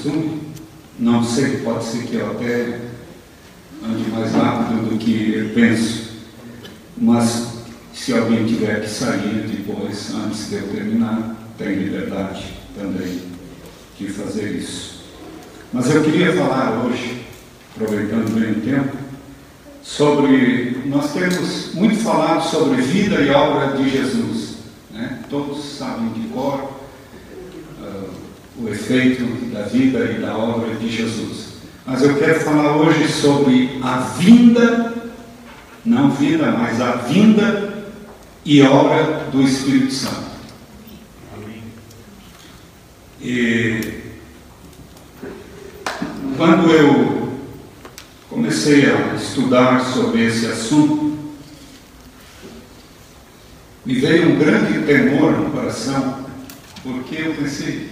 costume, não sei, pode ser que eu até ande mais rápido do que eu penso, mas se alguém tiver que sair depois, antes de eu terminar, tem liberdade também de fazer isso. Mas eu queria falar hoje, aproveitando bem o tempo, sobre. Nós temos muito falado sobre vida e obra de Jesus. Né? Todos sabem de cor o efeito da vida e da obra de Jesus. Mas eu quero falar hoje sobre a vinda, não vida, mas a vinda e obra do Espírito Santo. E quando eu comecei a estudar sobre esse assunto, me veio um grande temor no coração, porque eu pensei,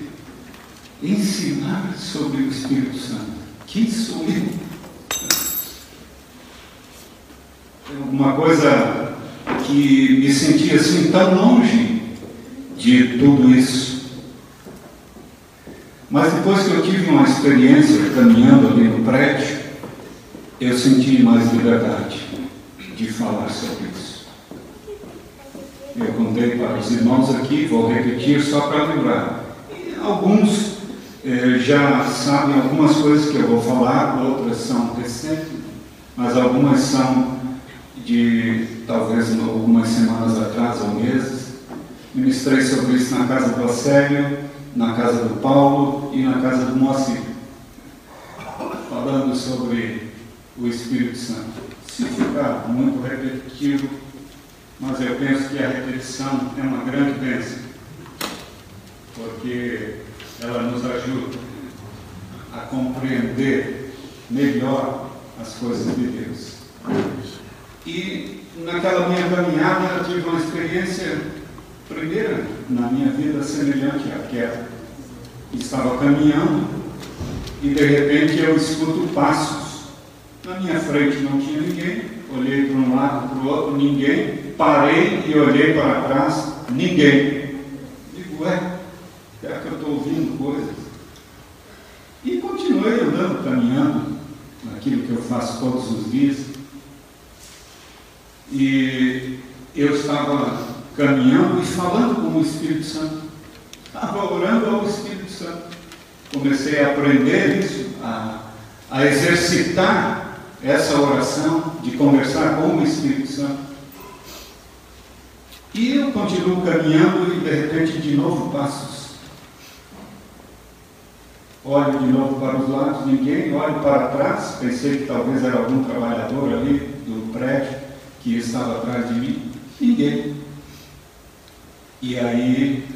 ensinar sobre o Espírito Santo, quem sou eu? Uma coisa que me sentia assim tão longe de tudo isso. Mas depois que eu tive uma experiência caminhando ali no prédio, eu senti mais liberdade de falar sobre isso. Eu contei para os irmãos aqui, vou repetir só para lembrar. alguns eh, já sabem algumas coisas que eu vou falar, outras são recentes, mas algumas são de talvez algumas semanas atrás ou meses. Ministrei sobre isso na casa do Acélio, na casa do Paulo e na casa do Moacir, falando sobre o Espírito Santo. Se ficar muito repetitivo, mas eu penso que a repetição é uma grande bênção, porque ela nos ajuda a compreender melhor as coisas de Deus. E naquela minha caminhada eu tive uma experiência primeira na minha vida semelhante àquela. Estava caminhando e de repente eu escuto passos. Na minha frente não tinha ninguém, olhei para um lado, para o outro, ninguém, parei e olhei para trás, ninguém. Digo, ué, será que eu estou ouvindo coisas? E continuei andando, caminhando, naquilo todos os dias. E eu estava caminhando e falando com o Espírito Santo. Estava orando ao Espírito Santo. Comecei a aprender isso, a, a exercitar essa oração de conversar com o Espírito Santo. E eu continuo caminhando e de repente de novo passos. Olho de novo para os lados, ninguém, olho para trás, pensei que talvez era algum trabalhador ali do prédio que estava atrás de mim? Ninguém. E aí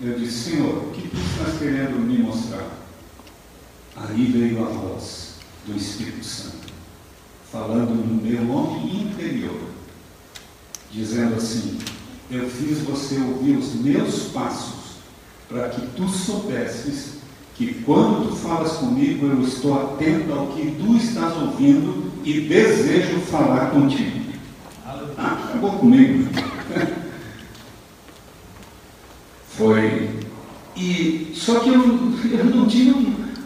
eu disse, Senhor, o que tu estás querendo me mostrar? Aí veio a voz do Espírito Santo, falando no meu homem interior, dizendo assim: Eu fiz você ouvir os meus passos, para que tu soubesses que quando tu falas comigo, eu estou atento ao que tu estás ouvindo e desejo falar contigo. Ah, acabou comigo. Foi. E, só que eu, eu não tinha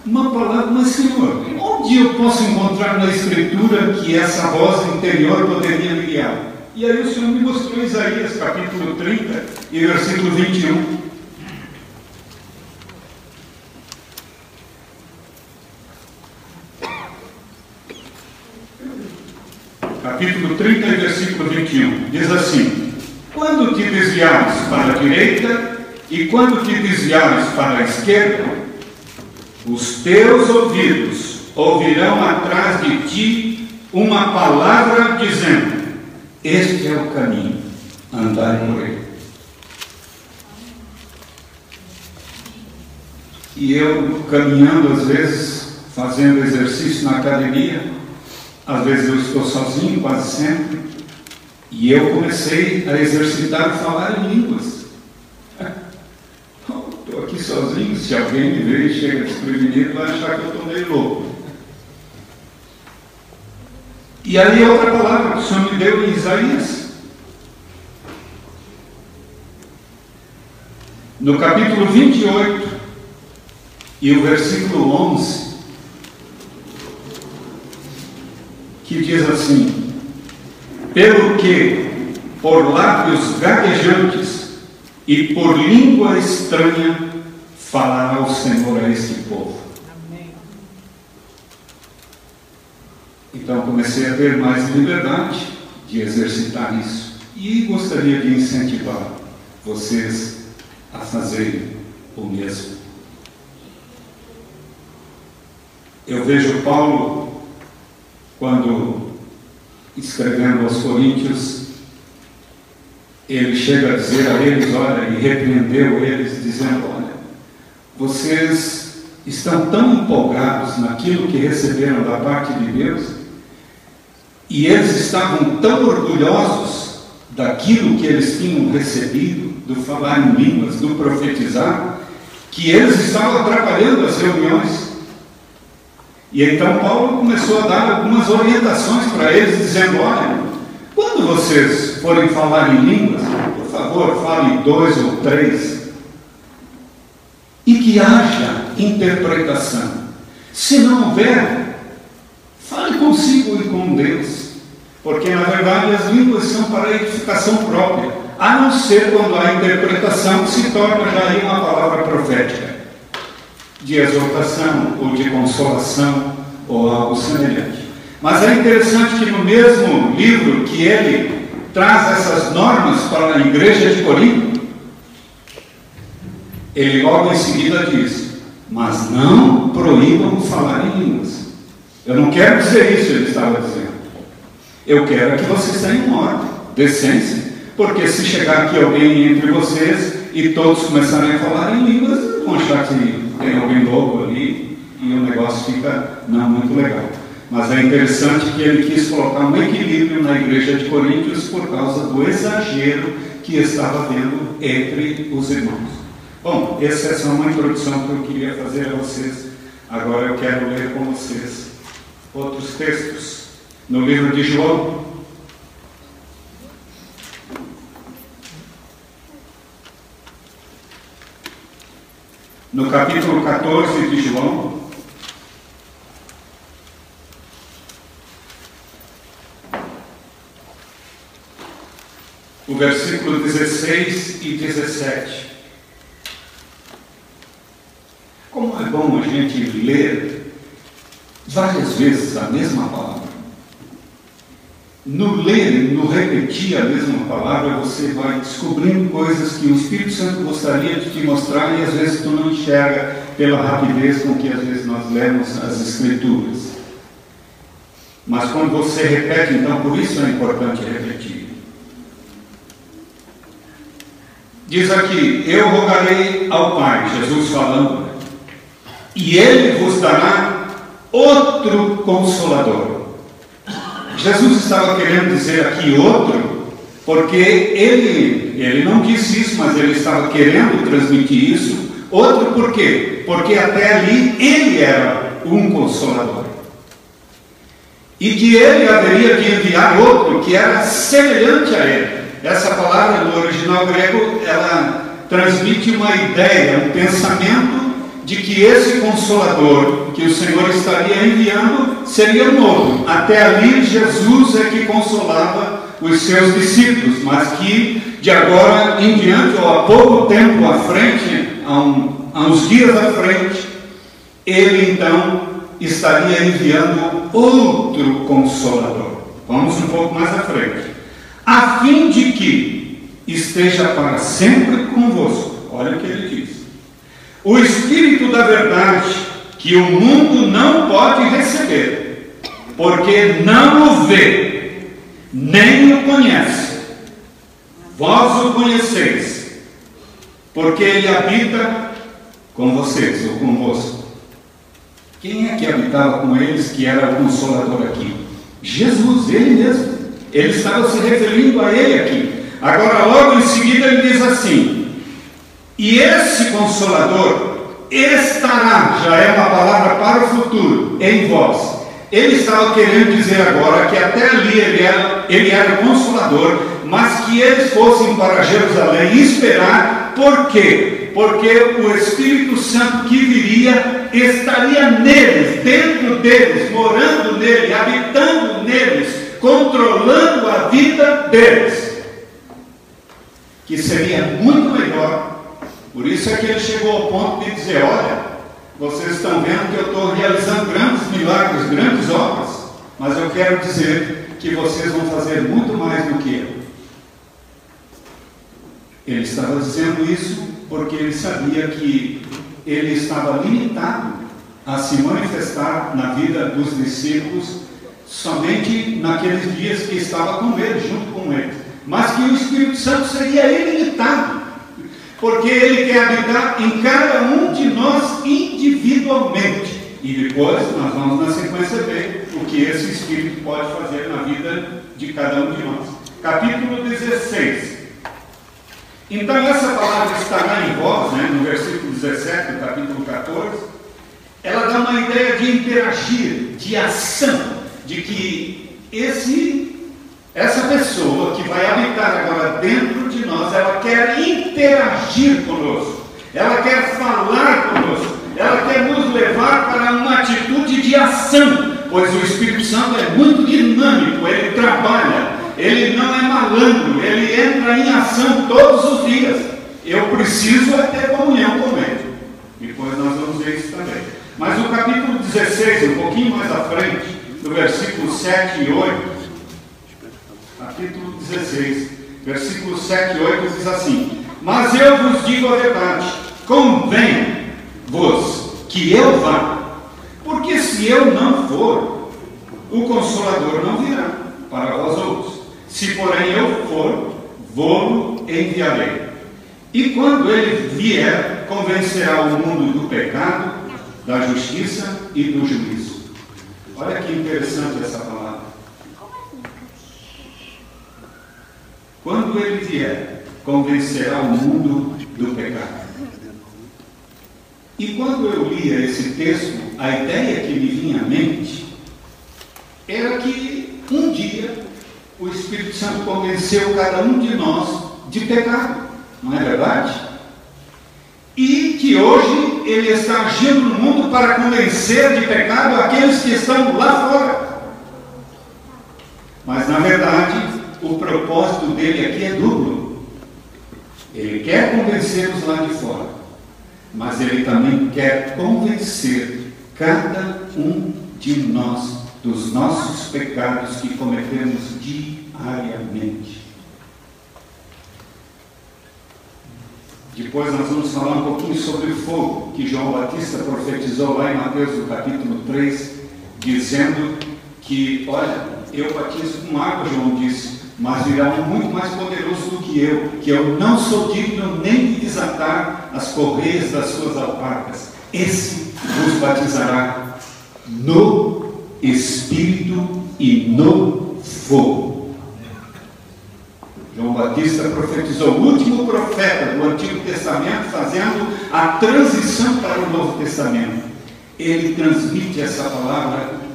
uma palavra, mas Senhor, onde eu posso encontrar na Escritura que essa voz interior poderia me guiar? E aí o Senhor me mostrou Isaías capítulo 30 e versículo 21. Capítulo 30, versículo 21. Diz assim: quando te desviares para a direita e quando te desviares para a esquerda, os teus ouvidos ouvirão atrás de ti uma palavra dizendo: Este é o caminho, andai por ele. E eu caminhando às vezes, fazendo exercício na academia, às vezes eu estou sozinho, quase sempre, e eu comecei a exercitar falar em línguas. Estou aqui sozinho, se alguém me ver e chega desprevenido, vai achar que eu estou meio louco. E aí outra palavra que o Senhor me deu em Isaías. No capítulo 28 e o versículo 11, que diz assim: Pelo que por lábios gaguejantes e por língua estranha falará o Senhor a este povo. Então comecei a ter mais liberdade de exercitar isso e gostaria de incentivar vocês a fazerem o mesmo. Eu vejo Paulo, quando escrevendo aos Coríntios, ele chega a dizer a eles, olha, e repreendeu eles, dizendo, olha, vocês estão tão empolgados naquilo que receberam da parte de Deus, e eles estavam tão orgulhosos daquilo que eles tinham recebido, do falar em línguas, do profetizar, que eles estavam atrapalhando as reuniões. E então Paulo começou a dar algumas orientações para eles, dizendo: olha, quando vocês forem falar em línguas, por favor, fale dois ou três, e que haja interpretação. Se não houver, fale consigo e com Deus, porque na verdade as línguas são para edificação própria, a não ser quando a interpretação se torna já uma palavra profética de exortação ou de consolação ou algo semelhante. Mas é interessante que no mesmo livro que ele traz essas normas para a igreja de Corinto, ele logo em seguida diz: Mas não proíbam falar em línguas. Eu não quero dizer isso, ele estava dizendo. Eu quero que vocês tenham ordem, decência, porque se chegar aqui alguém entre vocês e todos começarem a falar em línguas, vão achar que tem alguém louco ali e o negócio fica não muito legal. Mas é interessante que ele quis colocar um equilíbrio na igreja de Coríntios por causa do exagero que estava havendo entre os irmãos. Bom, essa é só uma introdução que eu queria fazer a vocês. Agora eu quero ler com vocês outros textos. No livro de João, no capítulo 14 de João, o versículo 16 e 17. Como é bom a gente ler várias vezes a mesma palavra. No ler no repetir a mesma palavra, você vai descobrindo coisas que o Espírito Santo gostaria de te mostrar e às vezes tu não enxerga pela rapidez com que às vezes nós lemos as Escrituras. Mas quando você repete, então por isso é importante repetir. Diz aqui: Eu rogarei ao Pai, Jesus falando, e Ele vos dará outro consolador Jesus estava querendo dizer aqui outro, porque ele, ele não disse isso, mas ele estava querendo transmitir isso. Outro por quê? Porque até ali ele era um consolador. E que ele haveria de enviar outro que era semelhante a ele. Essa palavra no original grego, ela transmite uma ideia, um pensamento de que esse consolador que o Senhor estaria enviando seria novo. Até ali, Jesus é que consolava os seus discípulos, mas que de agora em diante, ou há pouco tempo à frente, há, um, há uns dias à frente, ele então estaria enviando outro consolador. Vamos um pouco mais à frente. A fim de que esteja para sempre convosco. Olha o que ele diz. O Espírito da Verdade, que o mundo não pode receber, porque não o vê, nem o conhece. Vós o conheceis, porque ele habita com vocês ou convosco. Quem é que habitava com eles que era o consolador aqui? Jesus, ele mesmo. Ele estava se referindo a ele aqui. Agora, logo em seguida, ele diz assim: E esse consolador estará, já é uma palavra para o futuro, em vós. Ele estava querendo dizer agora que até ali ele era, ele era consolador, mas que eles fossem para Jerusalém esperar, por quê? Porque o Espírito Santo que viria estaria neles, dentro deles, morando neles, habitando neles, controlando a vida deles. Que seria muito melhor. Por isso é que ele chegou ao ponto de dizer: Olha, vocês estão vendo que eu estou realizando grandes milagres, grandes obras, mas eu quero dizer que vocês vão fazer muito mais do que eu. Ele estava dizendo isso porque ele sabia que ele estava limitado a se manifestar na vida dos discípulos somente naqueles dias que estava com ele, junto com ele. Mas que o Espírito Santo seria ilimitado, porque ele quer habitar em cada um de nós individualmente. E depois nós vamos na sequência ver o que esse Espírito pode fazer na vida de cada um de nós. Capítulo 16. Então essa palavra estará em vós, né, no versículo 17 do capítulo 14, ela dá uma ideia de interagir, de ação de que esse, essa pessoa que vai habitar agora dentro de nós, ela quer interagir conosco, ela quer falar conosco, ela quer nos levar para uma atitude de ação, pois o Espírito Santo é muito dinâmico, ele trabalha, ele não é malandro, ele entra em ação todos os dias. Eu preciso é ter comunhão com ele. Depois nós vamos ver isso também. Mas no capítulo 16, um pouquinho mais à frente, no versículo 7 e 8, capítulo 16, versículo 7 e 8 diz assim: Mas eu vos digo a verdade, convém-vos que eu vá, porque se eu não for, o Consolador não virá para vós outros. Se porém eu for, vou enviarei. E quando ele vier, convencerá o mundo do pecado, da justiça e do juízo. Olha que interessante essa palavra. Quando ele vier, convencerá o mundo do pecado. E quando eu lia esse texto, a ideia que me vinha à mente era que um dia o Espírito Santo convenceu cada um de nós de pecado, não é verdade? E que hoje ele está agindo no mundo para convencer de pecado aqueles que estão lá fora. Mas na verdade, o propósito dele aqui é duplo. Ele quer convencer-os lá de fora, mas ele também quer convencer cada um de nós dos nossos pecados que cometemos diariamente. Depois nós vamos falar um pouquinho sobre o fogo, que João Batista profetizou lá em Mateus, no capítulo 3, dizendo que, olha, eu batizo com água, João disse, mas virá um muito mais poderoso do que eu, que eu não sou digno nem de desatar as correias das suas alpacas. Esse vos batizará no Espírito e no fogo. João Batista profetizou, o último profeta do Antigo Testamento, fazendo a transição para o Novo Testamento. Ele transmite essa palavra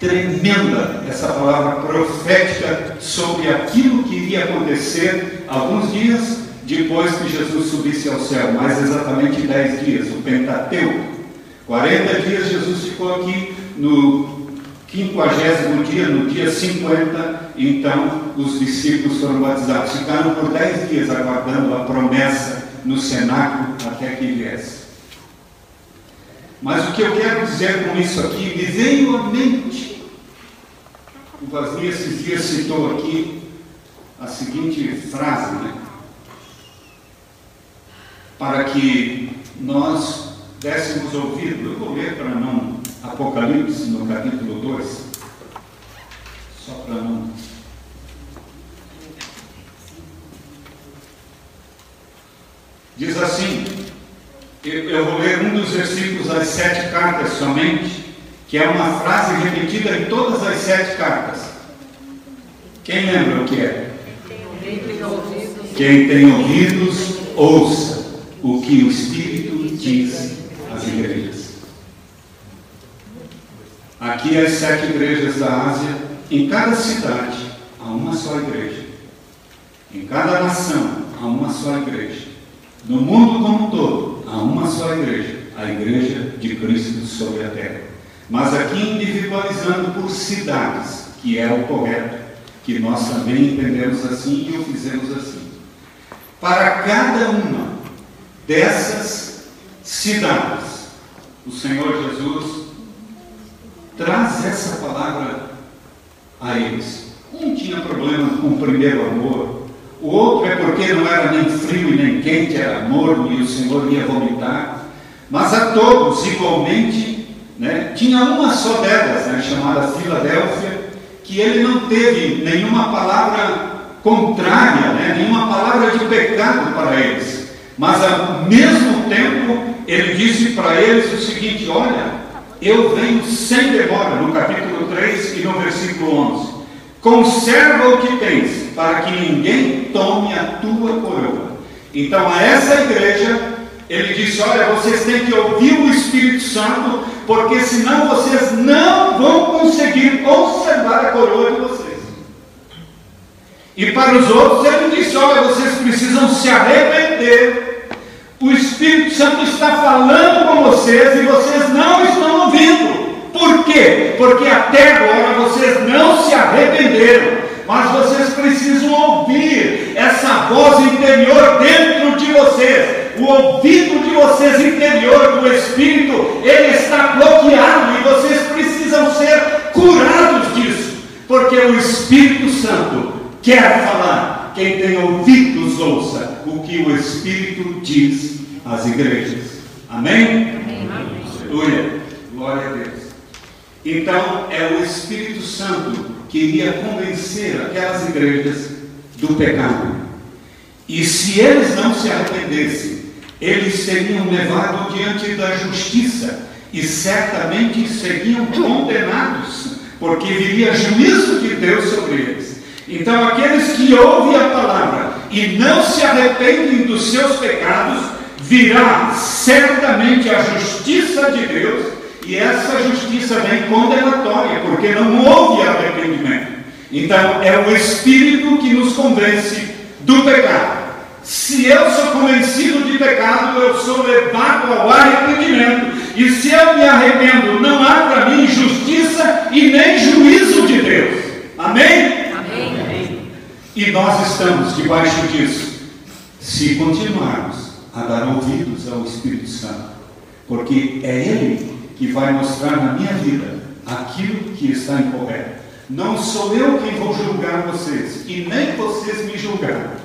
tremenda, essa palavra profética sobre aquilo que iria acontecer alguns dias depois que Jesus subisse ao céu, mais exatamente dez dias, o Pentateuco. 40 dias Jesus ficou aqui no quinquagésimo dia, no dia 50, então os discípulos foram batizados. Ficaram por dez dias aguardando a promessa no cenáculo até que viesse. Mas o que eu quero dizer com isso aqui, me veio à mente. O Vasni esses dias citou aqui a seguinte frase, né? para que nós dessemos ouvido. Eu vou ler para não Apocalipse no capítulo 2, só para não. Diz assim, eu vou ler um dos versículos das sete cartas somente, que é uma frase repetida em todas as sete cartas. Quem lembra o que é? Quem tem ouvidos, ouça o que o Espírito diz às igrejas. Aqui as sete igrejas da Ásia, em cada cidade há uma só igreja. Em cada nação há uma só igreja. No mundo como um todo há uma só igreja, a igreja de Cristo sobre a terra. Mas aqui individualizando por cidades, que é o correto, que nós também entendemos assim e o fizemos assim. Para cada uma dessas cidades, o Senhor Jesus traz essa palavra a eles. Um tinha problema com o primeiro amor, o outro é porque não era nem frio nem quente, era morno e o Senhor ia vomitar. Mas a todos, igualmente, né, tinha uma só delas, né, chamada Filadélfia, que ele não teve nenhuma palavra contrária, né, nenhuma palavra de pecado para eles. Mas ao mesmo tempo, ele disse para eles o seguinte: Olha, eu venho sem demora, no capítulo 3 e no versículo 11. Conserva o que tens, para que ninguém tome a tua coroa. Então, a essa igreja, ele disse: Olha, vocês têm que ouvir o Espírito Santo, porque senão vocês não vão conseguir conservar a coroa de vocês. E para os outros, ele disse: Olha, vocês precisam se arrepender o Espírito Santo está falando com vocês e vocês não estão ouvindo. Por quê? Porque até agora vocês não se arrependeram. Mas vocês precisam ouvir essa voz interior dentro de vocês. O ouvido de vocês interior do Espírito, ele está bloqueado e vocês precisam ser curados disso. Porque o Espírito Santo quer falar quem tem ouvidos, ouça o que o Espírito diz às igrejas. Amém? Amém. Aleluia. Glória a Deus. Então, é o Espírito Santo que iria convencer aquelas igrejas do pecado. E se eles não se arrependessem, eles seriam levados diante da justiça e certamente seriam condenados, porque viria juízo de Deus sobre eles. Então, aqueles que ouvem a palavra e não se arrependem dos seus pecados, virá certamente a justiça de Deus, e essa justiça vem condenatória, porque não houve arrependimento. Então, é o Espírito que nos convence do pecado. Se eu sou convencido de pecado, eu sou levado ao arrependimento. E se eu me arrependo, não há para mim justiça e nem juízo de Deus. Amém? E nós estamos debaixo disso, se continuarmos a dar ouvidos ao Espírito Santo, porque é Ele que vai mostrar na minha vida aquilo que está incorreto. Não sou eu quem vou julgar vocês, e nem vocês me julgar,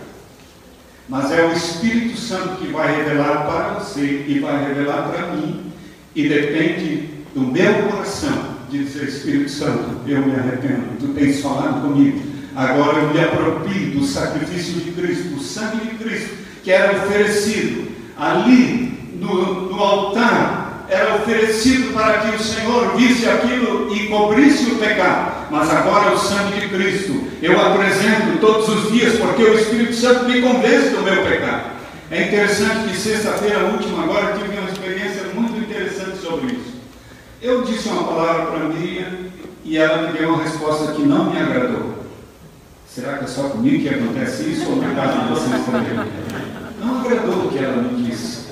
mas é o Espírito Santo que vai revelar para você e vai revelar para mim, e depende do meu coração de dizer: Espírito Santo, eu me arrependo, tu tens falado comigo Agora eu me aproprio do sacrifício de Cristo, o sangue de Cristo, que era oferecido ali no, no altar, era oferecido para que o Senhor visse aquilo e cobrisse o pecado. Mas agora o sangue de Cristo eu apresento todos os dias, porque o Espírito Santo me convence do meu pecado. É interessante que sexta-feira última agora tive uma experiência muito interessante sobre isso. Eu disse uma palavra para a Miriam e ela me deu uma resposta que não me agradou. Será que é só comigo que acontece isso ou na casa de vocês também? Não agradou o que ela me disse.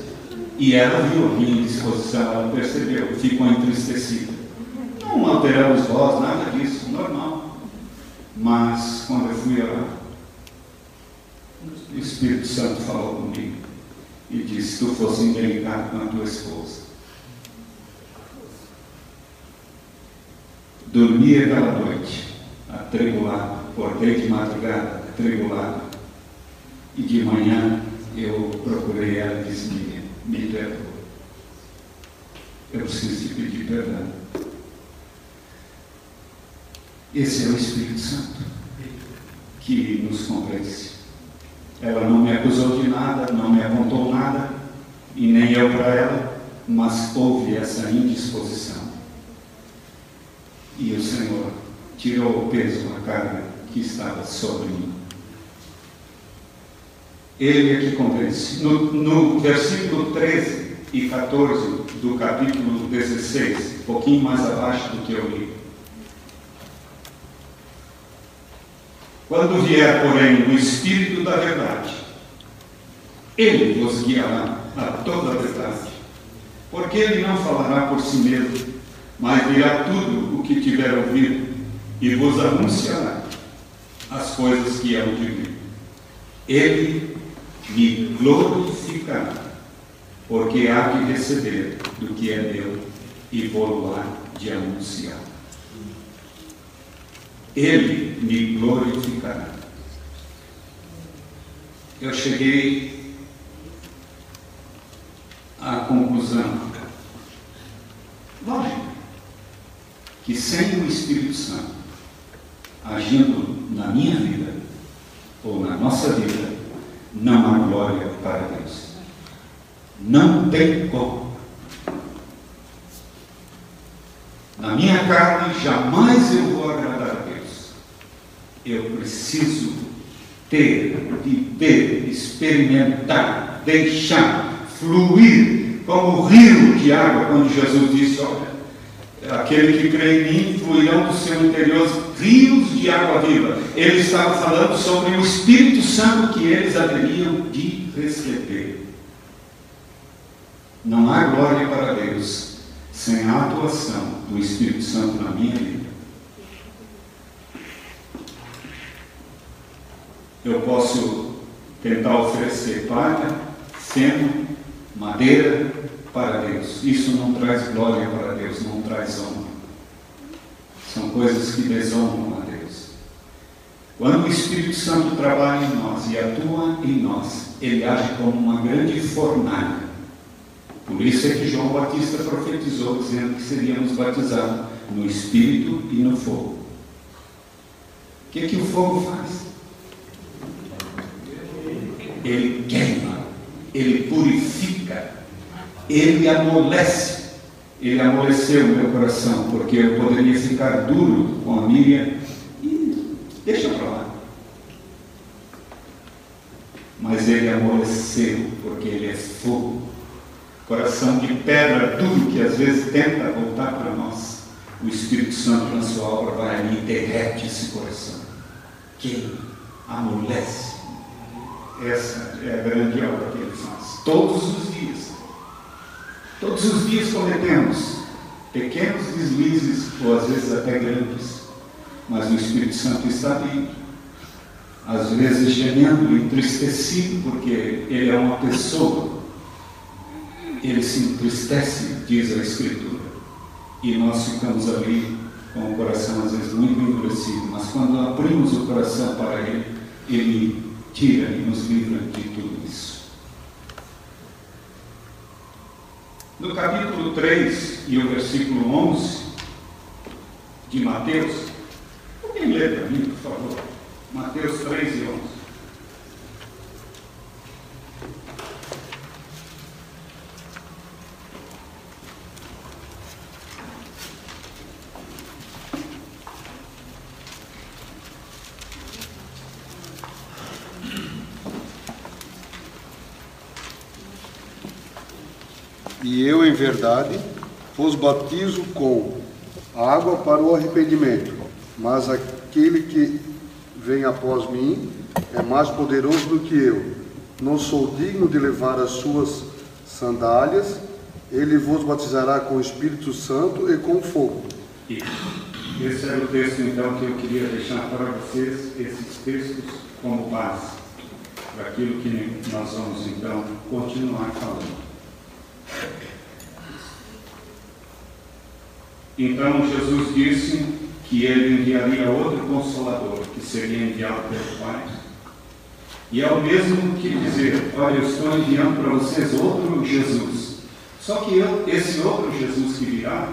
E ela viu a minha disposição, ela percebeu, ficou entristecida. Não alteramos voz, nada disso, normal. Mas quando eu fui lá, o Espírito Santo falou comigo e disse: Tu fosse indelicado com a tua esposa. Dormi aquela noite, atribulado acordei de madrugada, atribulado, e de manhã eu procurei ela e disse: me, me perdoa. Eu preciso te pedir perdão. Esse é o Espírito Santo que nos convence. Ela não me acusou de nada, não me apontou nada, e nem eu para ela, mas houve essa indisposição. E o Senhor tirou o peso, a carga que estava sobre mim. Ele é que convence. No, no versículo 13 e 14 do capítulo 16, um pouquinho mais abaixo do que eu li. Quando vier, porém, o Espírito da Verdade, ele vos guiará a toda a verdade, porque ele não falará por si mesmo, mas dirá tudo o que tiver ouvido e vos anunciará as coisas que hão de vir. Ele me glorificará, porque há de receber do que é meu e vou lá de anunciar. Ele me glorificará. Eu cheguei à conclusão, lógico, que sem o Espírito Santo agindo na minha vida ou na nossa vida, não há glória para Deus. Não tem como. Na minha carne, jamais eu vou agradar. Eu preciso ter, viver, experimentar, deixar fluir como o rio de água, quando Jesus disse: Olha, aquele que crê em mim fluirão do seu interior rios de água viva. Ele estava falando sobre o Espírito Santo que eles haveriam de receber. Não há glória para Deus sem a atuação do Espírito Santo na minha vida. Eu posso tentar oferecer palha, feno, madeira, para Deus. Isso não traz glória para Deus, não traz honra. São coisas que desonram a Deus. Quando o Espírito Santo trabalha em nós e atua em nós, ele age como uma grande fornalha. Por isso é que João Batista profetizou dizendo que seríamos batizados no Espírito e no fogo. O que, é que o fogo faz? Ele queima, ele purifica, ele amolece. Ele amoleceu meu coração, porque eu poderia ficar duro com a Miriam e deixa para lá. Mas ele amoleceu, porque ele é fogo. Coração de pedra duro que às vezes tenta voltar para nós. O Espírito Santo, na sua obra, vai ali e derrete esse coração. Quem amolece. Essa é a grande obra que ele faz. Todos os dias. Todos os dias cometemos pequenos deslizes, ou às vezes até grandes, mas o Espírito Santo está ali, às vezes gemendo, entristecido, porque ele é uma pessoa, ele se entristece, diz a Escritura, e nós ficamos ali com o coração às vezes muito endurecido, mas quando abrimos o coração para ele, ele tira e nos livra de tudo isso. No capítulo 3 e o versículo 11 de Mateus, alguém lê para mim, por favor? Mateus 3 e 11. Eu, em verdade, vos batizo com água para o arrependimento, mas aquele que vem após mim é mais poderoso do que eu. Não sou digno de levar as suas sandálias. Ele vos batizará com o Espírito Santo e com fogo. Esse era o texto, então, que eu queria deixar para vocês, esses textos como base para aquilo que nós vamos, então, continuar falando. Então Jesus disse que ele enviaria outro consolador, que seria enviado pelo Pai. E é o mesmo que dizer: Olha, eu estou enviando para vocês outro Jesus. Só que eu, esse outro Jesus que virá,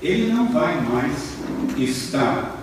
ele não vai mais estar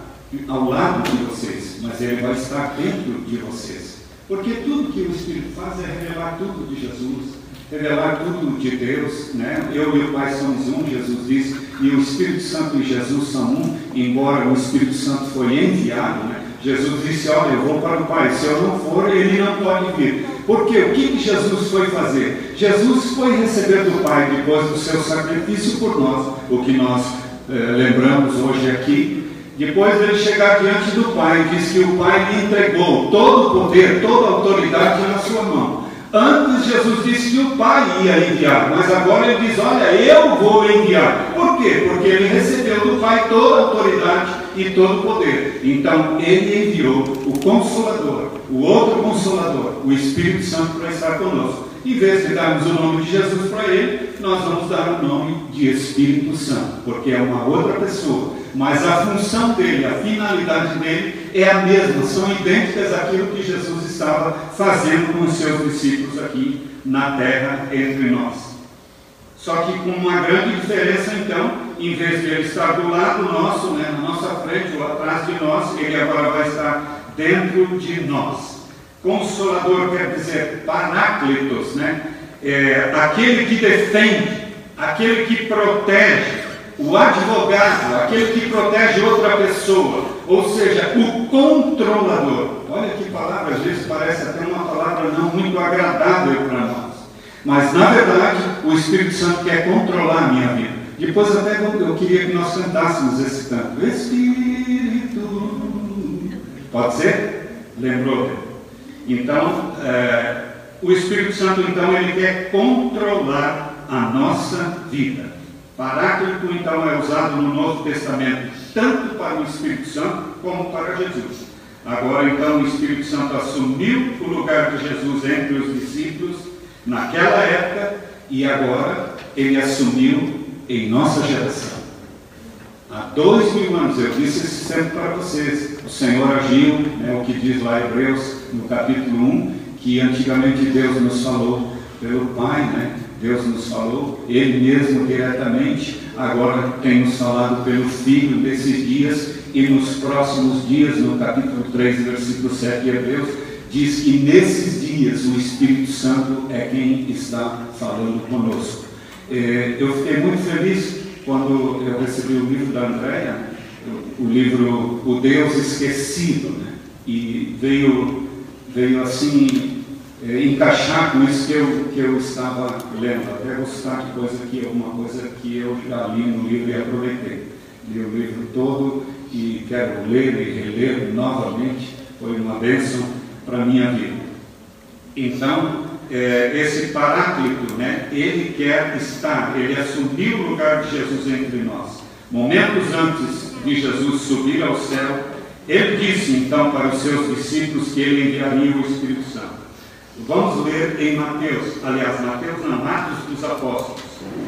ao lado de vocês, mas ele vai estar dentro de vocês. Porque tudo que o Espírito faz é revelar tudo de Jesus, revelar tudo de Deus. Né? Eu e o Pai somos um, Jesus diz, e o Espírito Santo e Jesus são um, embora o Espírito Santo foi enviado. Né? Jesus disse: Olha, eu vou para o Pai, se eu não for, ele não pode vir. Porque o que, que Jesus foi fazer? Jesus foi receber do Pai, depois do seu sacrifício por nós, o que nós eh, lembramos hoje aqui, depois ele chegar diante do Pai, diz que o Pai lhe entregou todo o poder, toda a autoridade na sua mão. Antes Jesus disse que o Pai ia enviar, mas agora ele diz: Olha, eu vou enviar. Por quê? Porque ele recebeu do Pai toda a autoridade e todo o poder. Então ele enviou o Consolador, o outro Consolador, o Espírito Santo, para estar conosco. Em vez de darmos o nome de Jesus para ele, nós vamos dar o nome de Espírito Santo, porque é uma outra pessoa mas a função dele, a finalidade dele é a mesma, são idênticas àquilo que Jesus estava fazendo com os seus discípulos aqui na terra entre nós. Só que com uma grande diferença, então, em vez de ele estar do lado nosso, né, na nossa frente ou atrás de nós, ele agora vai estar dentro de nós. Consolador quer dizer paráclitos, né? É, aquele que defende, aquele que protege, o advogado, aquele que protege outra pessoa, ou seja, o controlador. Olha que palavra, às vezes parece até uma palavra não muito agradável para nós. Mas na verdade, o Espírito Santo quer controlar a minha vida. Depois até eu queria que nós cantássemos esse canto. Espírito. Pode ser? Lembrou? Então, é, o Espírito Santo então ele quer controlar a nossa vida. Paráclito, então, é usado no Novo Testamento tanto para o Espírito Santo como para Jesus. Agora, então, o Espírito Santo assumiu o lugar de Jesus entre os discípulos naquela época e agora ele assumiu em nossa geração. Há dois mil anos, eu disse isso sempre para vocês, o Senhor agiu, né, o que diz lá Hebreus no capítulo 1, que antigamente Deus nos falou pelo Pai, né? Deus nos falou, Ele mesmo diretamente, agora tem nos falado pelo Filho desses dias e nos próximos dias, no capítulo 3, versículo 7 de Hebreus, diz que nesses dias o Espírito Santo é quem está falando conosco. É, eu fiquei muito feliz quando eu recebi o livro da Andréia, o livro O Deus Esquecido, né? e veio, veio assim é, encaixar com isso que eu, que eu estava lendo. Até gostar de coisa que alguma coisa que eu já li no livro e aproveitei. Li o livro todo e quero ler e reler novamente. Foi uma bênção para a minha vida. Então, é, esse paráclito, né, ele quer estar, ele assumiu o lugar de Jesus entre nós. Momentos antes de Jesus subir ao céu, ele disse então para os seus discípulos que ele enviaria o Espírito Santo. Vamos ler em Mateus, aliás, Mateus não, Atos dos Apóstolos,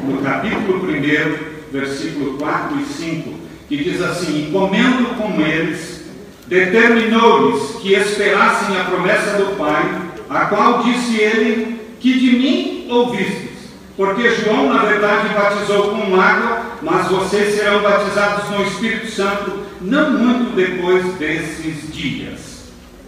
no capítulo 1, versículo 4 e 5, que diz assim: comendo com eles, determinou-lhes que esperassem a promessa do Pai, a qual disse ele: Que de mim ouvistes. Porque João, na verdade, batizou com água, mas vocês serão batizados no Espírito Santo não muito depois desses dias.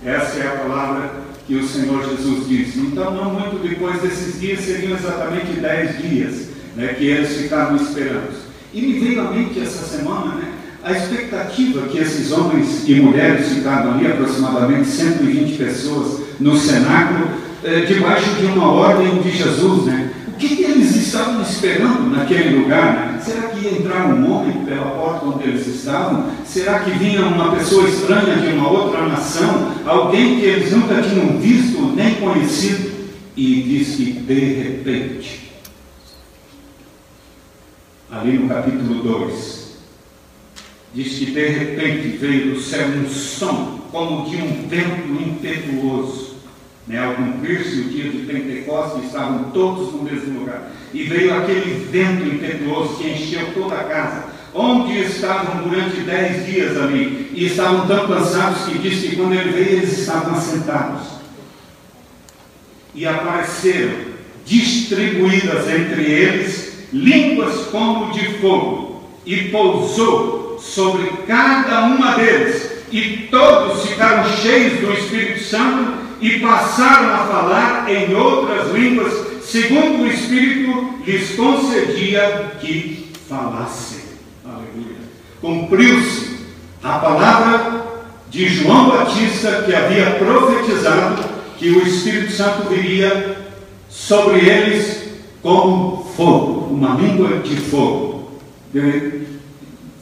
Essa é a palavra que o Senhor Jesus disse. Então, não muito depois desses dias, seriam exatamente dez dias né, que eles ficaram esperando. E me veio à mente essa semana né, a expectativa que esses homens e mulheres ficaram ali, aproximadamente 120 pessoas, no cenáculo, eh, debaixo de uma ordem de Jesus. Né? O que, que eles estavam esperando naquele lugar? Né? Será que ia entrar um homem pela porta onde eles estavam? Será que vinha uma pessoa estranha de uma outra nação? Alguém que eles nunca tinham visto nem conhecido? E diz que de repente, ali no capítulo 2, diz que de repente veio do céu um som como de um vento impetuoso né, ao cumprir-se o dia de Pentecostes, estavam todos no mesmo lugar. E veio aquele vento impetuoso que encheu toda a casa, onde estavam durante dez dias ali, e estavam tão cansados que disse que quando ele veio eles estavam assentados. e apareceram, distribuídas entre eles, línguas como de fogo, e pousou sobre cada uma deles, e todos ficaram cheios do Espírito Santo e passaram a falar em outras línguas, segundo o Espírito lhes concedia que falassem. Aleluia. Cumpriu-se a palavra de João Batista que havia profetizado que o Espírito Santo viria sobre eles como fogo, uma língua de fogo.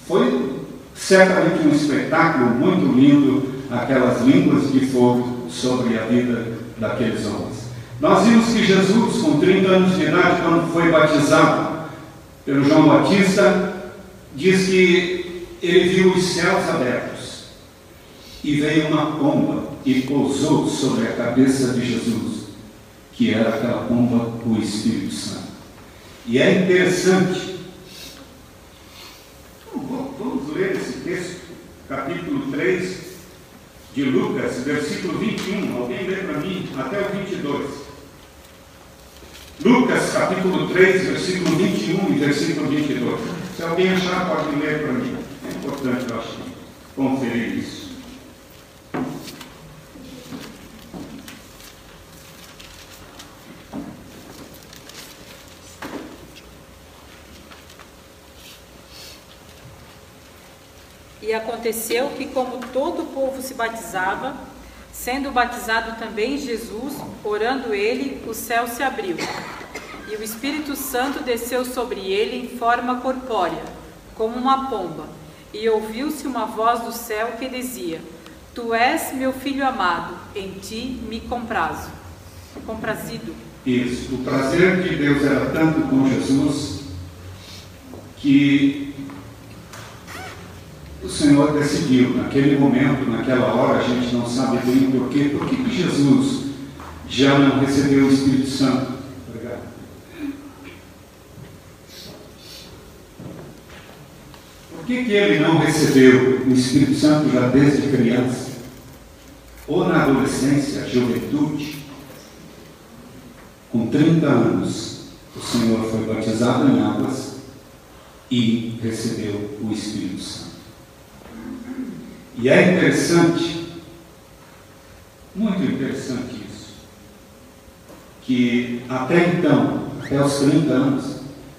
Foi certamente um espetáculo muito lindo, aquelas línguas de fogo sobre a vida daqueles homens. Nós vimos que Jesus, com 30 anos de idade, quando foi batizado pelo João Batista, diz que ele viu os céus abertos e veio uma pomba e pousou sobre a cabeça de Jesus, que era aquela pomba, o Espírito Santo. E é interessante, vamos ler esse texto, capítulo 3 de Lucas, versículo 21. Alguém lê para mim até o 22. Lucas, capítulo 3, versículo 21 e versículo 22. Se alguém achar, pode ler para mim. É importante, eu acho, conferir isso. E aconteceu que, como todo o povo se batizava, sendo batizado também Jesus, orando ele, o céu se abriu. E o Espírito Santo desceu sobre ele em forma corpórea, como uma pomba. E ouviu-se uma voz do céu que dizia: Tu és meu filho amado, em ti me comprazo. Comprazido. Isso. O prazer de Deus era tanto com Jesus que Senhor decidiu, naquele momento, naquela hora, a gente não sabe bem porquê, por que Jesus já não recebeu o Espírito Santo? Por que, que ele não recebeu o Espírito Santo já desde criança? Ou na adolescência, juventude? Com 30 anos, o Senhor foi batizado em águas e recebeu o Espírito Santo. E é interessante, muito interessante isso, que até então, até os 30 anos,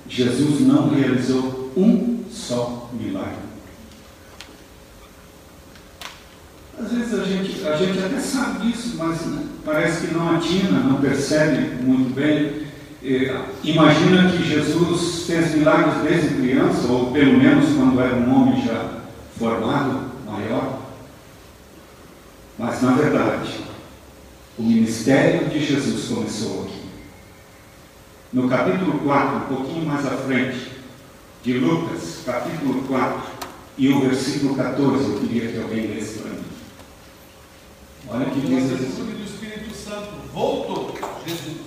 Jesus não realizou um só milagre. Às vezes a gente, a gente até sabe disso, mas né, parece que não atina, não percebe muito bem. É, imagina que Jesus fez milagres desde criança, ou pelo menos quando era um homem já formado maior. Mas, na verdade, o ministério de Jesus começou aqui. No capítulo 4, um pouquinho mais à frente, de Lucas, capítulo 4, e o versículo 14, eu queria que alguém lesse para mim. Olha que diz assim. do Espírito Santo voltou Jesus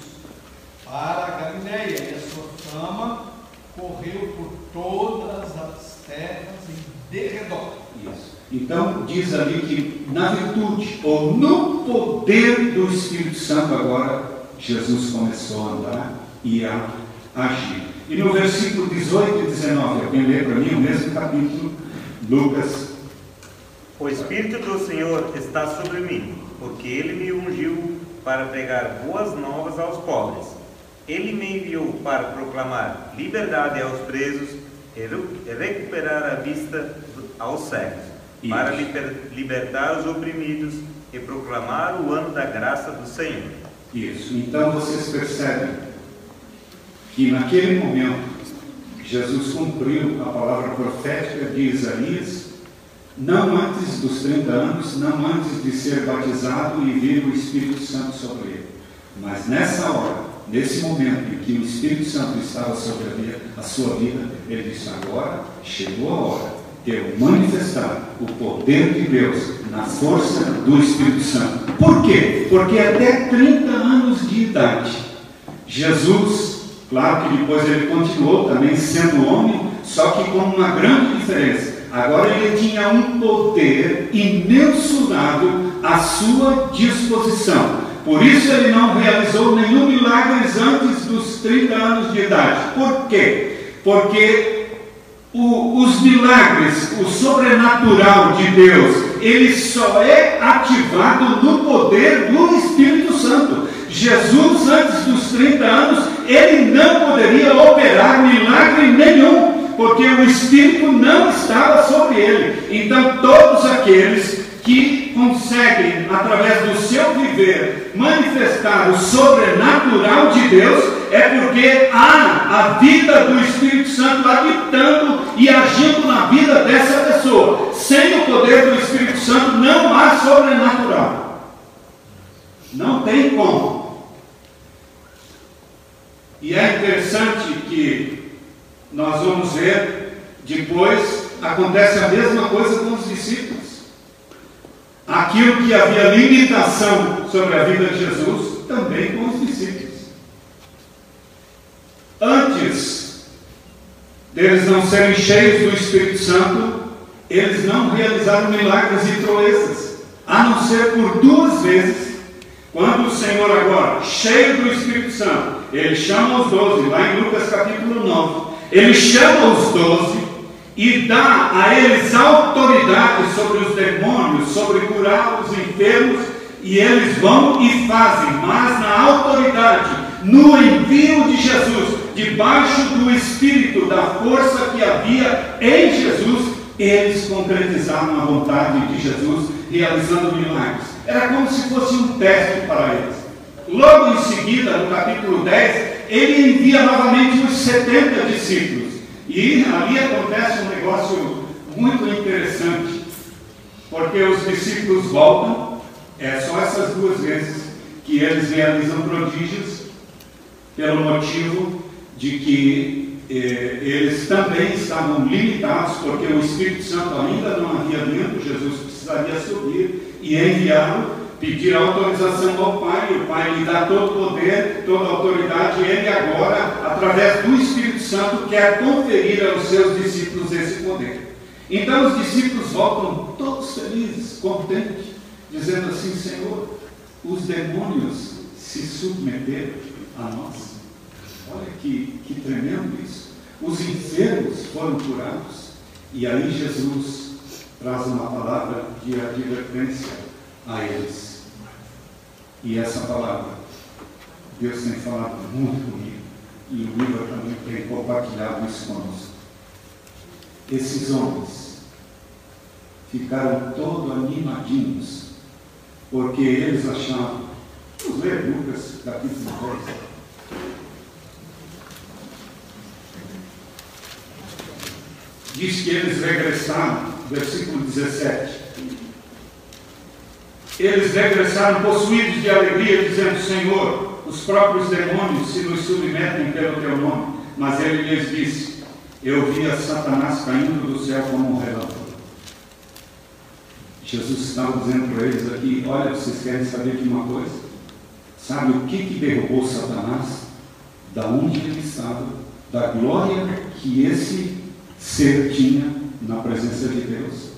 para a Galiléia e a sua fama correu por todas as terras em derredor. Isso. Então, diz ali que na virtude ou no poder do Espírito Santo, agora Jesus começou a andar e a agir. E no versículo 18 e 19, alguém lê para mim o mesmo capítulo, Lucas. O Espírito do Senhor está sobre mim, porque ele me ungiu para pregar boas novas aos pobres. Ele me enviou para proclamar liberdade aos presos e recuperar a vista aos cegos para libertar os oprimidos e proclamar o ano da graça do Senhor. Isso. Então vocês percebem que naquele momento Jesus cumpriu a palavra profética de Isaías, não antes dos 30 anos, não antes de ser batizado e vir o Espírito Santo sobre ele. Mas nessa hora, nesse momento em que o Espírito Santo estava sobre a, vida, a sua vida, ele disse: agora chegou a hora eu manifestar o poder de Deus na força do Espírito Santo. Por quê? Porque até 30 anos de idade, Jesus, claro que depois ele continuou também sendo homem, só que com uma grande diferença. Agora ele tinha um poder imensurável à sua disposição Por isso ele não realizou nenhum milagre antes dos 30 anos de idade. Por quê? Porque o, os milagres, o sobrenatural de Deus, ele só é ativado no poder do Espírito Santo. Jesus, antes dos 30 anos, ele não poderia operar milagre nenhum, porque o Espírito não estava sobre ele. Então, todos aqueles que conseguem, através do seu viver, manifestar o sobrenatural de Deus, é porque há a vida do Espírito Santo habitando e agindo na vida dessa pessoa. Sem o poder do Espírito Santo, não há sobrenatural. Não tem como. E é interessante que nós vamos ver depois acontece a mesma coisa com os discípulos. Aquilo que havia limitação sobre a vida de Jesus, também com os discípulos. Antes deles não serem cheios do Espírito Santo, eles não realizaram milagres e proezas, a não ser por duas vezes quando o Senhor agora, cheio do Espírito Santo, ele chama os doze, lá em Lucas capítulo 9, ele chama os doze e dá a eles autoridade sobre os demônios, sobre curar os enfermos, e eles vão e fazem, mas na autoridade, no envio de Jesus, debaixo do Espírito, da força que havia em Jesus, eles concretizaram a vontade de Jesus, realizando milagres. Era como se fosse um teste para eles. Logo em seguida, no capítulo 10, ele envia novamente os 70 discípulos. E ali acontece um negócio muito interessante, porque os discípulos voltam, é só essas duas vezes que eles realizam prodígios, pelo motivo de que eh, eles também estavam limitados, porque o Espírito Santo ainda não havia vindo, Jesus precisaria subir e enviá-lo, pedir autorização ao Pai, o Pai lhe dá todo o poder, toda a autoridade, e ele agora, através do Espírito Santo, quer conferir aos seus discípulos esse poder. Então os discípulos voltam todos felizes, contentes, dizendo assim: Senhor, os demônios se submeteram a nós. Olha que, que tremendo isso. Os enfermos foram curados. E aí Jesus traz uma palavra de advertência a eles. E essa palavra, Deus tem falado muito comigo. E o livro também tem compartilhado isso conosco. Esses homens ficaram todos animadinhos, porque eles achavam. Vamos ler Lucas capítulo 10. Diz que eles regressaram, versículo 17. Eles regressaram possuídos de alegria, dizendo: Senhor, os próprios demônios se nos submetem pelo teu nome. Mas ele lhes disse: Eu via Satanás caindo do céu como um relâmpago. Jesus estava dizendo para eles aqui: Olha, vocês querem saber de uma coisa? Sabe o que, que derrubou Satanás? Da onde ele estava, da glória que esse ser tinha na presença de Deus.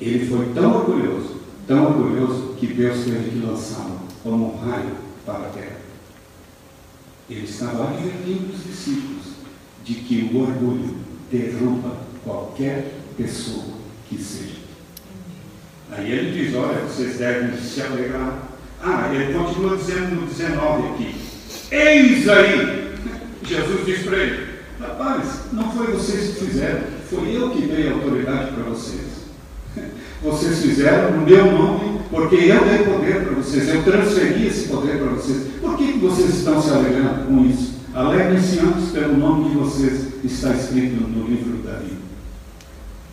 Ele foi tão orgulhoso, tão orgulhoso, que Deus teve que lançá-lo como um raio para a terra. Ele estava advertindo os discípulos de que o orgulho derruba qualquer pessoa que seja. Aí ele diz: Olha, vocês devem se alegrar. Ah, ele continua dizendo no 19 aqui: Eis aí! Jesus diz para ele: Rapaz, não foi vocês que fizeram, foi eu que dei autoridade para vocês. Vocês fizeram no meu nome, porque eu dei poder para vocês, eu transferi esse poder para vocês. Por que, vocês estão se alegrando com isso? Alegrem-se antes pelo nome de vocês está escrito no livro da vida.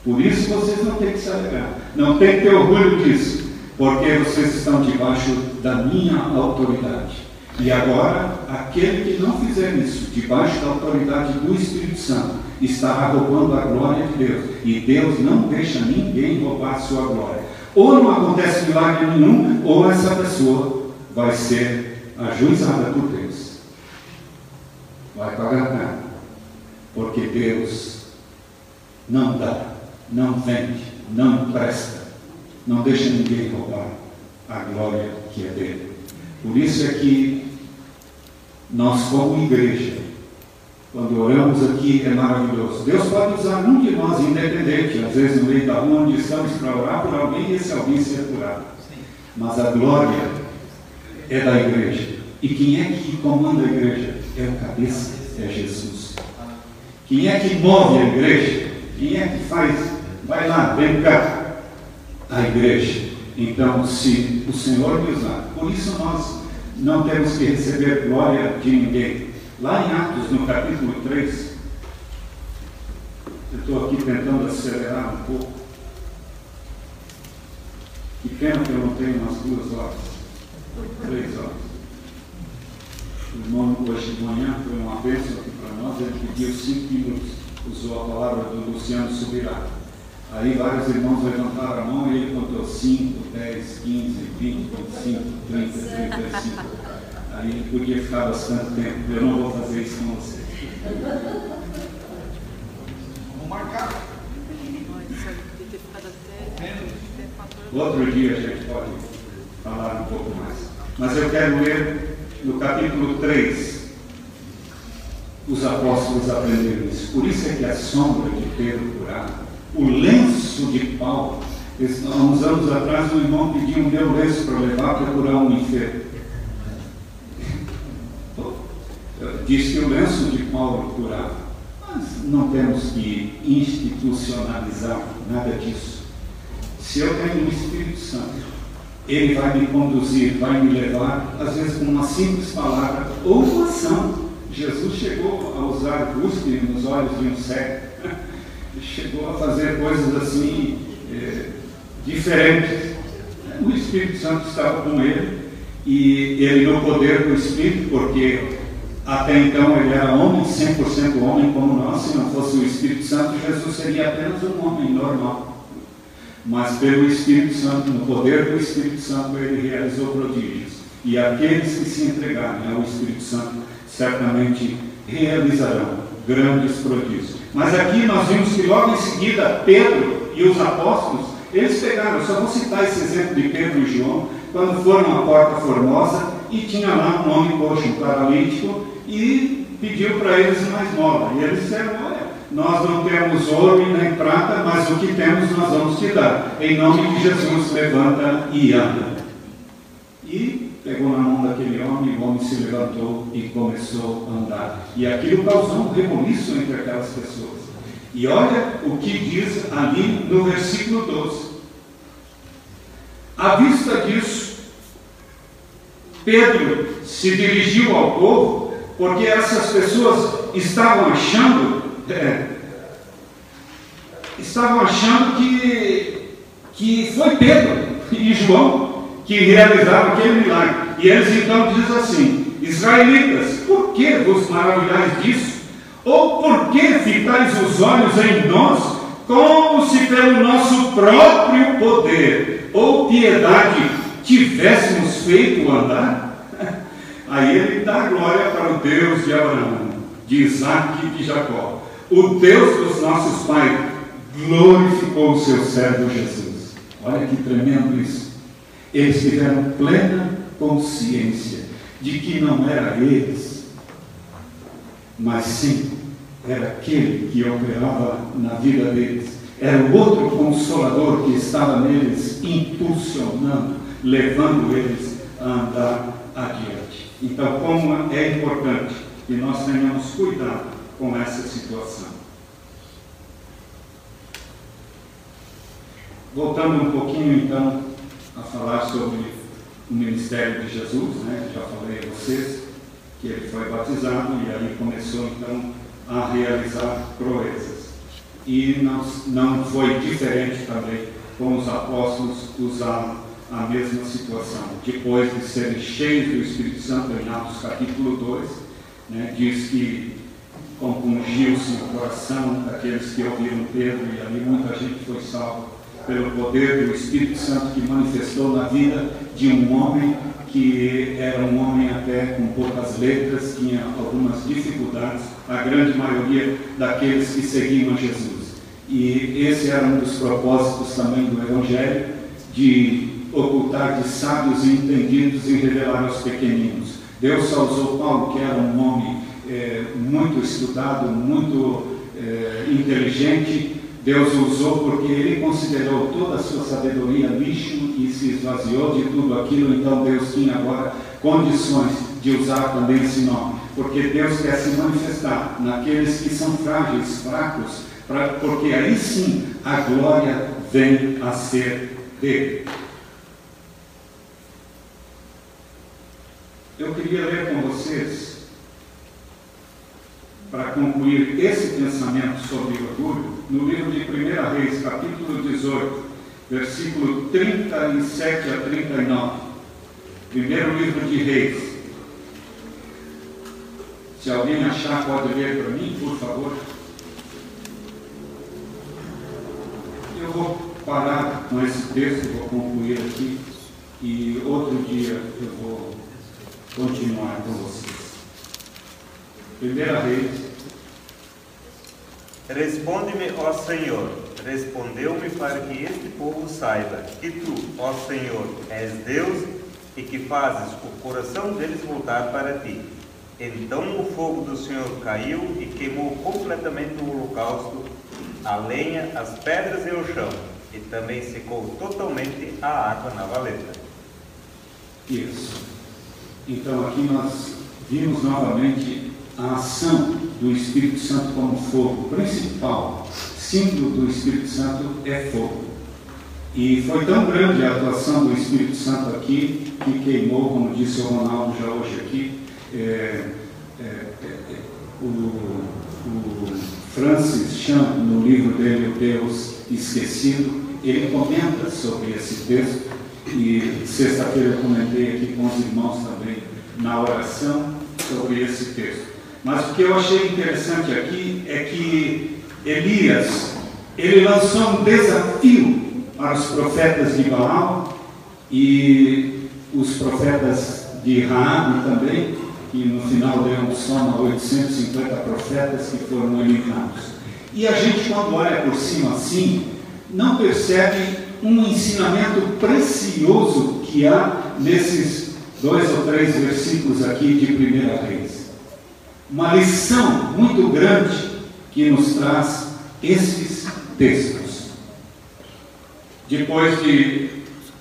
Por isso vocês não têm que se alegrar, não têm que ter orgulho disso, porque vocês estão debaixo da minha autoridade. E agora, aquele que não fizer isso, debaixo da autoridade do Espírito Santo, estará roubando a glória de Deus. E Deus não deixa ninguém roubar a sua glória. Ou não acontece milagre nenhum, ou essa pessoa vai ser ajuizada por Deus. Vai pagar nada. Porque Deus não dá, não vende, não presta, não deixa ninguém roubar a glória que é dele. Por isso é que nós, como igreja, quando oramos aqui, é maravilhoso. Deus pode usar um de nós, independente, às vezes no meio da rua onde estamos para orar por alguém e esse alguém ser curado. Mas a glória é da igreja. E quem é que comanda a igreja? É o cabeça, é Jesus. Quem é que move a igreja? Quem é que faz? Vai lá, vem cá. A igreja. Então, se o Senhor me usar, por isso nós não temos que receber glória de ninguém. Lá em Atos, no capítulo 3, eu estou aqui tentando acelerar um pouco. Que pena que eu não tenho umas duas horas, três horas. O irmão hoje de manhã foi uma bênção aqui para nós, ele pediu cinco minutos, usou a palavra do Luciano Subirá. Aí vários irmãos levantaram a mão e ele contou 5, 10, 15, 20, 25, 30, 35. Aí ele podia ficar bastante tempo. Eu não vou fazer isso com você. Vamos marcar. Outro dia a gente pode falar um pouco mais. Mas eu quero ler no capítulo 3. Os apóstolos aprenderam isso. Por isso é que a sombra de Pedro curado, o lenço de Paulo, há uns anos atrás um irmão pediu um meu lenço para levar para curar um enfermo. Diz que o lenço de Paulo curava. Mas não temos que institucionalizar nada disso. Se eu tenho o Espírito Santo, ele vai me conduzir, vai me levar, às vezes com uma simples palavra ou uma ação. Jesus chegou a usar cuspe nos olhos de um cego, chegou a fazer coisas assim é, diferentes. O Espírito Santo estava com ele e ele no poder do Espírito, porque até então ele era homem, 100% homem como nós, se não fosse o Espírito Santo, Jesus seria apenas um homem normal. Mas pelo Espírito Santo, no poder do Espírito Santo, ele realizou prodígios. E aqueles que se entregarem ao Espírito Santo certamente realizarão grandes prodígios. Mas aqui nós vimos que logo em seguida Pedro e os apóstolos, eles pegaram, só vou citar esse exemplo de Pedro e João, quando foram à Porta Formosa e tinha lá um homem coxo, um paralítico, e pediu para eles mais moda. E eles disseram, olha, nós não temos ouro nem prata, mas o que temos nós vamos te dar. Em nome de Jesus, levanta e anda. E pegou na mão daquele homem, o homem se levantou e começou a andar. E aquilo causou um reboliço entre aquelas pessoas. E olha o que diz ali no versículo 12. À vista disso, Pedro se dirigiu ao povo, porque essas pessoas estavam achando, é, estavam achando que, que foi Pedro e João que realizaram aquele milagre. E eles então dizem assim: Israelitas, por que vos maravilhais disso? Ou por que ficais os olhos em nós, como se pelo nosso próprio poder ou piedade tivéssemos feito andar? Aí ele dá glória para o Deus de Abraão, de Isaac e de Jacó. O Deus dos nossos pais glorificou o seu servo Jesus. Olha que tremendo isso. Eles tiveram plena consciência de que não era eles, mas sim era aquele que operava na vida deles. Era o outro consolador que estava neles, impulsionando, levando eles a andar adiante. Então, como é importante que nós tenhamos cuidado com essa situação. Voltando um pouquinho então a falar sobre o ministério de Jesus, né? já falei a vocês que ele foi batizado e aí começou então a realizar proezas. E não, não foi diferente também com os apóstolos usaram a mesma situação. Depois de serem cheios do Espírito Santo, em Atos capítulo 2, né, diz que compungiu-se o coração daqueles que ouviram Pedro e ali muita gente foi salva pelo poder do Espírito Santo que manifestou na vida de um homem que era um homem até com poucas letras, tinha algumas dificuldades, a grande maioria daqueles que seguiam Jesus. E esse era um dos propósitos também do Evangelho, de ocultar de sábios e entendidos e revelar aos pequeninos. Deus só usou Paulo, que era um homem é, muito estudado, muito é, inteligente. Deus usou porque ele considerou toda a sua sabedoria lixo e se esvaziou de tudo aquilo. Então Deus tinha agora condições de usar também esse nome, porque Deus quer se manifestar naqueles que são frágeis, fracos, pra, porque aí sim a glória vem a ser dele. Eu queria ler com vocês, para concluir esse pensamento sobre orgulho, no livro de 1 Reis, capítulo 18, versículo 37 a 39. Primeiro livro de Reis. Se alguém achar, pode ler para mim, por favor. Eu vou parar com esse texto, vou concluir aqui, e outro dia eu vou continuar com vocês. Primeira vez. Responde-me, ó Senhor, respondeu-me para que este povo saiba que tu, ó Senhor, és Deus e que fazes o coração deles voltar para ti. Então o fogo do Senhor caiu e queimou completamente o holocausto, a lenha, as pedras e o chão, e também secou totalmente a água na valeta. Isso. Então aqui nós vimos novamente a ação do Espírito Santo como fogo. Principal símbolo do Espírito Santo é fogo. E foi tão grande a atuação do Espírito Santo aqui que queimou, como disse o Ronaldo já hoje aqui, é, é, é, o, o Francis Chan, no livro dele, O Deus Esquecido, ele comenta sobre esse texto e sexta-feira eu comentei aqui com os irmãos também na oração sobre esse texto. Mas o que eu achei interessante aqui é que Elias, ele lançou um desafio para os profetas de Baal e os profetas de Raabe também, que no final deu um som a 850 profetas que foram eliminados. E a gente, quando olha por cima assim, não percebe um ensinamento precioso que há nesses dois ou três versículos aqui de Primeira Reis. Uma lição muito grande que nos traz esses textos. Depois de,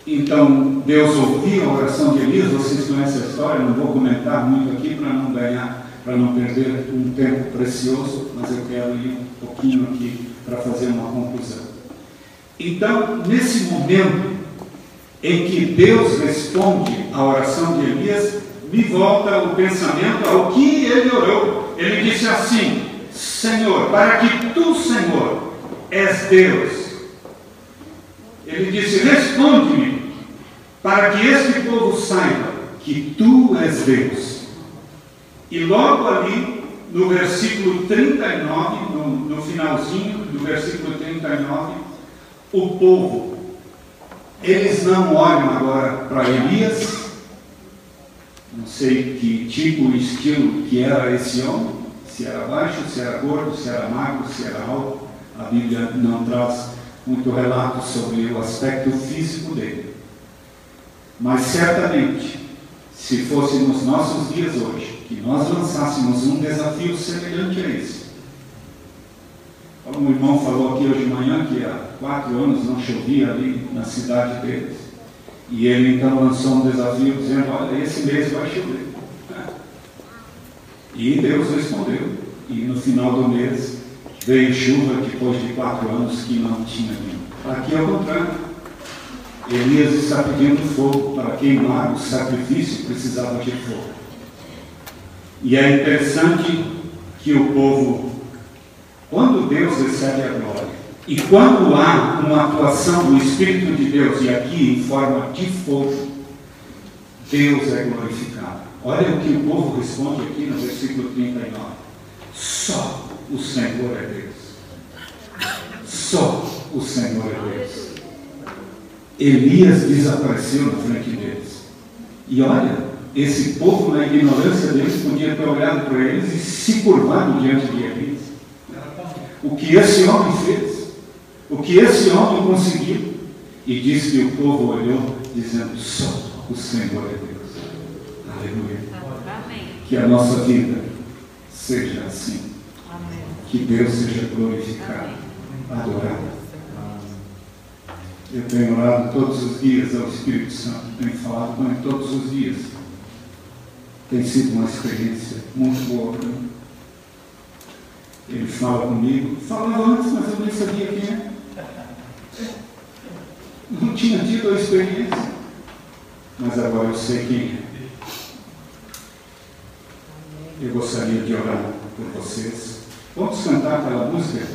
então, Deus ouvir a oração de Elias, vocês conhecem a história, não vou comentar muito aqui para não ganhar, para não perder um tempo precioso, mas eu quero ir um pouquinho aqui para fazer uma conclusão. Então, nesse momento em que Deus responde à oração de Elias, me volta o pensamento ao que ele orou. Ele disse assim: Senhor, para que tu, Senhor, és Deus. Ele disse: Responde-me, para que este povo saiba que tu és Deus. E logo ali, no versículo 39, no, no finalzinho do versículo 39, o povo, eles não olham agora para Elias, não sei que tipo e estilo que era esse homem, se era baixo, se era gordo, se era magro, se era alto, a Bíblia não traz muito relato sobre o aspecto físico dele. Mas certamente, se fosse nos nossos dias hoje, que nós lançássemos um desafio semelhante a esse, como o irmão falou aqui hoje de manhã, que há quatro anos não chovia ali na cidade deles. E ele então lançou um desafio dizendo, olha, esse mês vai chover. E Deus respondeu. E no final do mês veio chuva depois de quatro anos que não tinha vindo. Aqui é o contrário. Elias está pedindo fogo para queimar o sacrifício, precisava de fogo. E é interessante que o povo quando Deus recebe a glória e quando há uma atuação do Espírito de Deus, e aqui em forma de fogo, Deus é glorificado. Olha o que o povo responde aqui no versículo 39. Só o Senhor é Deus. Só o Senhor é Deus. Elias desapareceu na frente deles. E olha, esse povo, na ignorância deles, podia ter olhado para eles e se curvado diante de Elias o que esse homem fez, o que esse homem conseguiu. E disse que o povo olhou dizendo só o Senhor é Deus. Aleluia. Amém. Que a nossa vida seja assim. Amém. Que Deus seja glorificado, adorado. Eu tenho orado todos os dias ao Espírito Santo, tenho falado com ele todos os dias. Tem sido uma experiência muito boa para mim. Ele fala comigo, falava antes, mas eu nem sabia quem é. Não tinha tido a experiência, mas agora eu sei quem é. Eu gostaria de orar por vocês. Vamos cantar aquela música?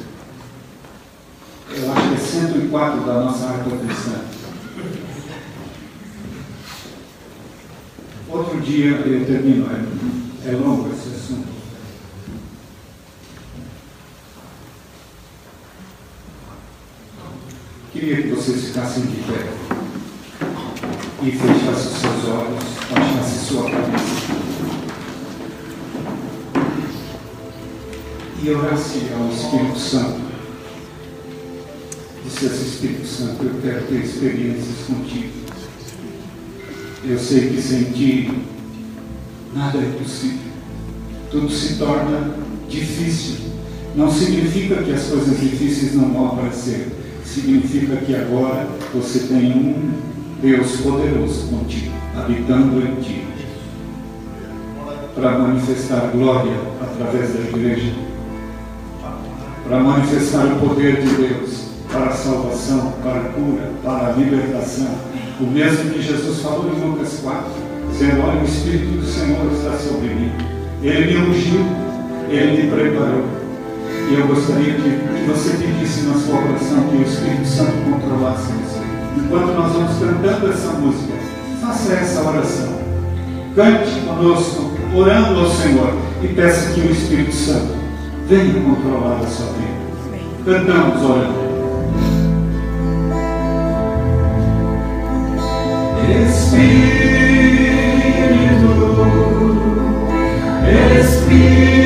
Eu acho que é 104 da nossa arte cristã. Outro dia eu termino, é, é longo esse assunto. Queria que vocês ficassem de pé e fechassem seus olhos, baixassem sua cabeça e orasse ao Espírito Santo. Dissesse, Espírito Santo, eu quero ter experiências contigo. Eu sei que sem ti nada é possível. Tudo se torna difícil. Não significa que as coisas difíceis não vão aparecer. Significa que agora você tem um Deus poderoso contigo, habitando em ti, para manifestar glória através da igreja, para manifestar o poder de Deus para a salvação, para a cura, para a libertação. O mesmo que Jesus falou em Lucas 4, dizendo: Olha, o Espírito do Senhor está sobre mim. Ele me ungiu, ele me preparou. E eu gostaria que, você pedisse na sua oração que o Espírito Santo controlasse você. Enquanto nós vamos cantando essa música, faça essa oração. Cante conosco, orando ao Senhor, e peça que o Espírito Santo venha controlar a sua vida. Cantamos orando. Espírito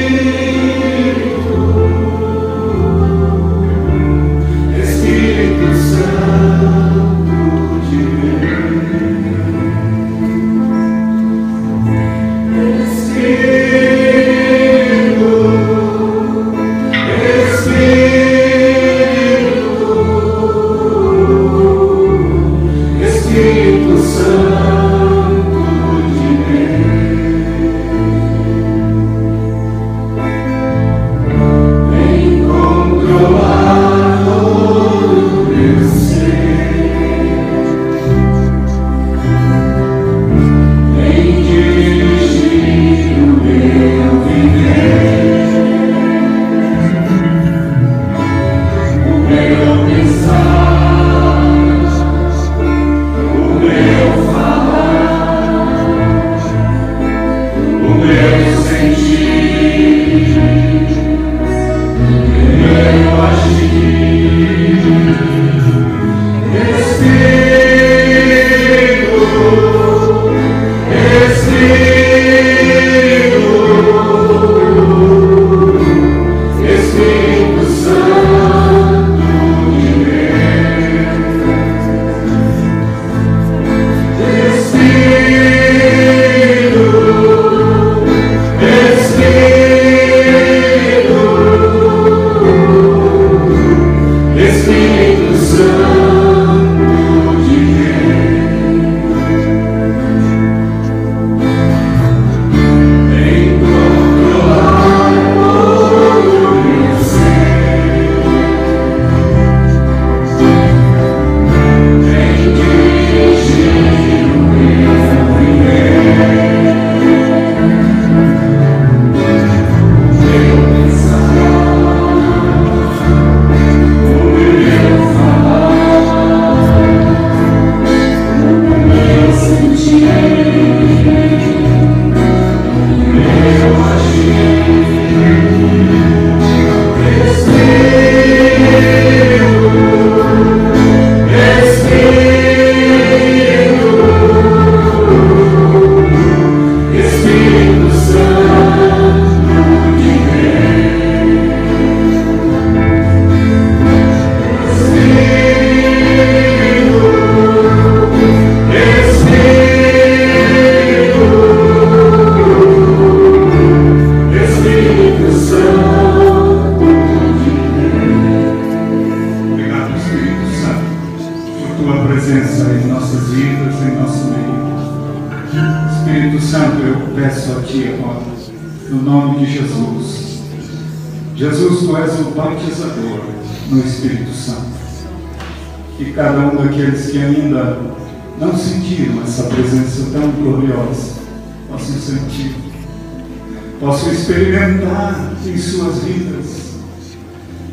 possam experimentar em suas vidas,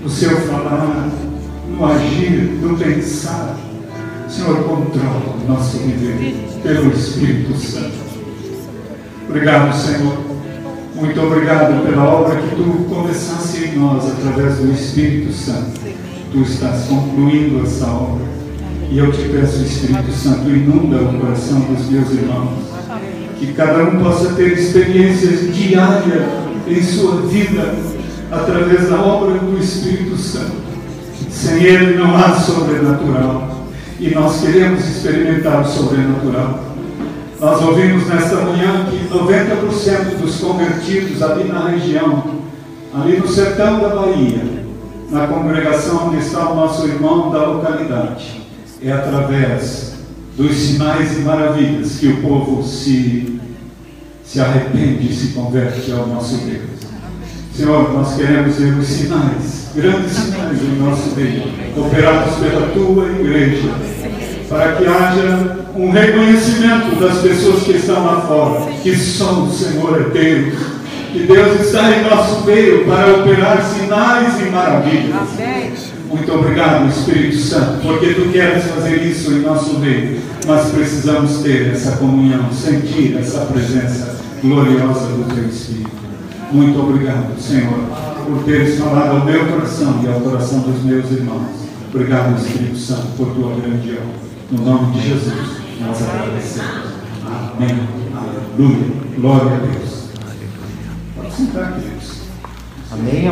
no seu falar, no agir, no pensar. Senhor, controla o nosso viver pelo Espírito Santo. Obrigado, Senhor. Muito obrigado pela obra que tu começaste em nós através do Espírito Santo. Tu estás concluindo essa obra. E eu te peço, Espírito Santo, inunda o coração dos meus irmãos. Que cada um possa ter experiências diárias em sua vida através da obra do Espírito Santo. Sem Ele não há sobrenatural. E nós queremos experimentar o sobrenatural. Nós ouvimos nesta manhã que 90% dos convertidos ali na região, ali no sertão da Bahia, na congregação onde está o nosso irmão da localidade, é através dos sinais e maravilhas que o povo se, se arrepende e se converte ao nosso Deus. Senhor, nós queremos ver os sinais, grandes sinais em nosso meio, operados pela tua igreja, para que haja um reconhecimento das pessoas que estão lá fora, que só o Senhor é Deus, que Deus está em nosso meio para operar sinais e maravilhas. Amém. Muito obrigado, Espírito Santo, porque tu queres fazer isso em nosso meio. Nós precisamos ter essa comunhão, sentir essa presença gloriosa do teu Espírito. Muito obrigado, Senhor, por teres falado ao meu coração e ao coração dos meus irmãos. Obrigado, Espírito Santo, por tua grande obra. No nome de Jesus, nós agradecemos. Amém. Aleluia. Glória a Deus. Pode sentar, queridos. Amém.